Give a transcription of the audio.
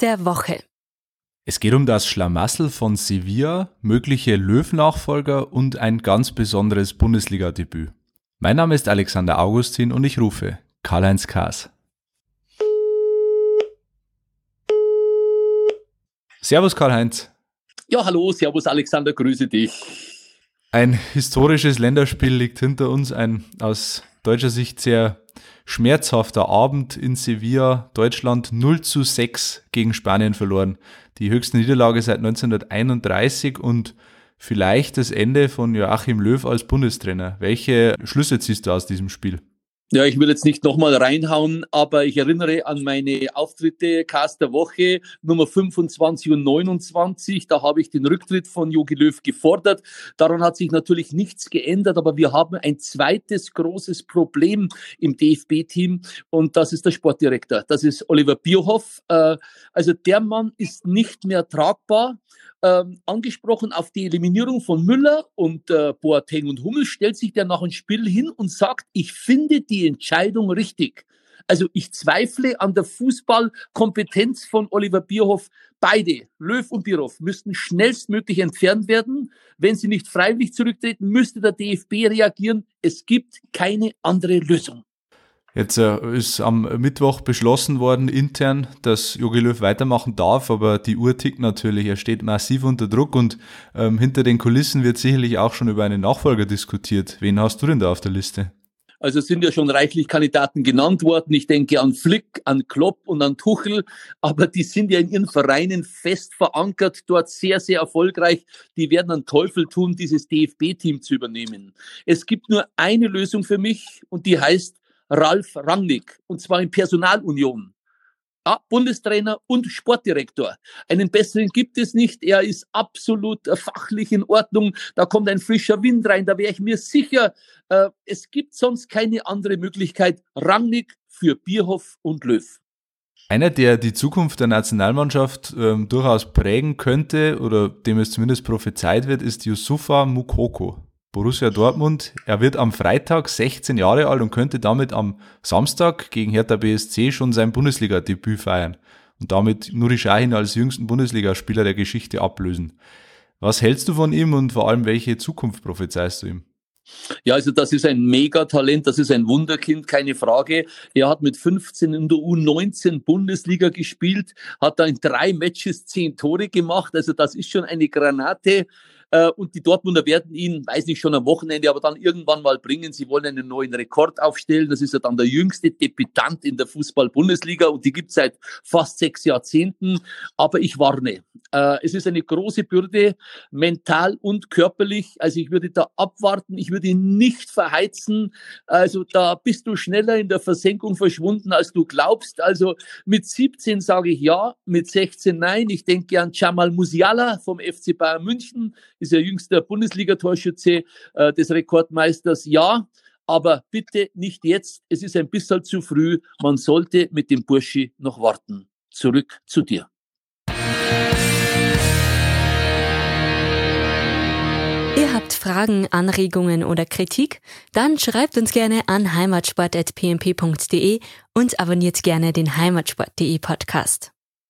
Der Woche. Es geht um das Schlamassel von Sevilla, mögliche Löw-Nachfolger und ein ganz besonderes Bundesliga-Debüt. Mein Name ist Alexander Augustin und ich rufe Karl-Heinz Kaas. Servus Karl-Heinz. Ja, hallo, Servus Alexander, grüße dich. Ein historisches Länderspiel liegt hinter uns, ein aus deutscher Sicht sehr schmerzhafter Abend in Sevilla. Deutschland 0 zu 6 gegen Spanien verloren. Die höchste Niederlage seit 1931 und vielleicht das Ende von Joachim Löw als Bundestrainer. Welche Schlüsse ziehst du aus diesem Spiel? Ja, ich will jetzt nicht nochmal reinhauen, aber ich erinnere an meine Auftritte Cast der Woche Nummer 25 und 29. Da habe ich den Rücktritt von Jogi Löw gefordert. Daran hat sich natürlich nichts geändert, aber wir haben ein zweites großes Problem im DFB-Team und das ist der Sportdirektor. Das ist Oliver Bierhoff. Äh, also der Mann ist nicht mehr tragbar ähm, angesprochen auf die Eliminierung von Müller und äh, Boateng und Hummel, stellt sich der nach dem Spiel hin und sagt, ich finde die Entscheidung richtig. Also ich zweifle an der Fußballkompetenz von Oliver Bierhoff. Beide, Löw und Bierhoff, müssten schnellstmöglich entfernt werden. Wenn sie nicht freiwillig zurücktreten, müsste der DFB reagieren. Es gibt keine andere Lösung. Jetzt äh, ist am Mittwoch beschlossen worden intern, dass Jogi Löw weitermachen darf, aber die Uhr tickt natürlich. Er steht massiv unter Druck und ähm, hinter den Kulissen wird sicherlich auch schon über einen Nachfolger diskutiert. Wen hast du denn da auf der Liste? Also sind ja schon reichlich Kandidaten genannt worden. Ich denke an Flick, an Klopp und an Tuchel, aber die sind ja in ihren Vereinen fest verankert, dort sehr, sehr erfolgreich. Die werden einen Teufel tun, dieses DFB-Team zu übernehmen. Es gibt nur eine Lösung für mich und die heißt Ralf Rangnick, und zwar in Personalunion. Ja, Bundestrainer und Sportdirektor. Einen besseren gibt es nicht. Er ist absolut äh, fachlich in Ordnung. Da kommt ein frischer Wind rein. Da wäre ich mir sicher, äh, es gibt sonst keine andere Möglichkeit. Rangnick für Bierhoff und Löw. Einer, der die Zukunft der Nationalmannschaft ähm, durchaus prägen könnte oder dem es zumindest prophezeit wird, ist Yusufa Mukoko. Borussia Dortmund. Er wird am Freitag 16 Jahre alt und könnte damit am Samstag gegen Hertha BSC schon sein Bundesliga-Debüt feiern und damit Nuri Sahin als jüngsten Bundesligaspieler der Geschichte ablösen. Was hältst du von ihm und vor allem welche Zukunft prophezeist du ihm? Ja, also das ist ein Megatalent, das ist ein Wunderkind, keine Frage. Er hat mit 15 in der U19 Bundesliga gespielt, hat da in drei Matches zehn Tore gemacht. Also das ist schon eine Granate. Äh, und die Dortmunder werden ihn, weiß nicht schon am Wochenende, aber dann irgendwann mal bringen. Sie wollen einen neuen Rekord aufstellen. Das ist ja dann der jüngste Debütant in der Fußball-Bundesliga und die gibt es seit fast sechs Jahrzehnten. Aber ich warne. Äh, es ist eine große Bürde, mental und körperlich. Also ich würde da abwarten. Ich würde ihn nicht verheizen. Also da bist du schneller in der Versenkung verschwunden, als du glaubst. Also mit 17 sage ich ja, mit 16 nein. Ich denke an Jamal Musiala vom FC Bayern München ist ja jüngster Bundesliga-Torschütze äh, des Rekordmeisters. Ja, aber bitte nicht jetzt. Es ist ein bisschen zu früh. Man sollte mit dem Burschi noch warten. Zurück zu dir. Ihr habt Fragen, Anregungen oder Kritik? Dann schreibt uns gerne an heimatsport.pmp.de und abonniert gerne den heimatsport.de Podcast.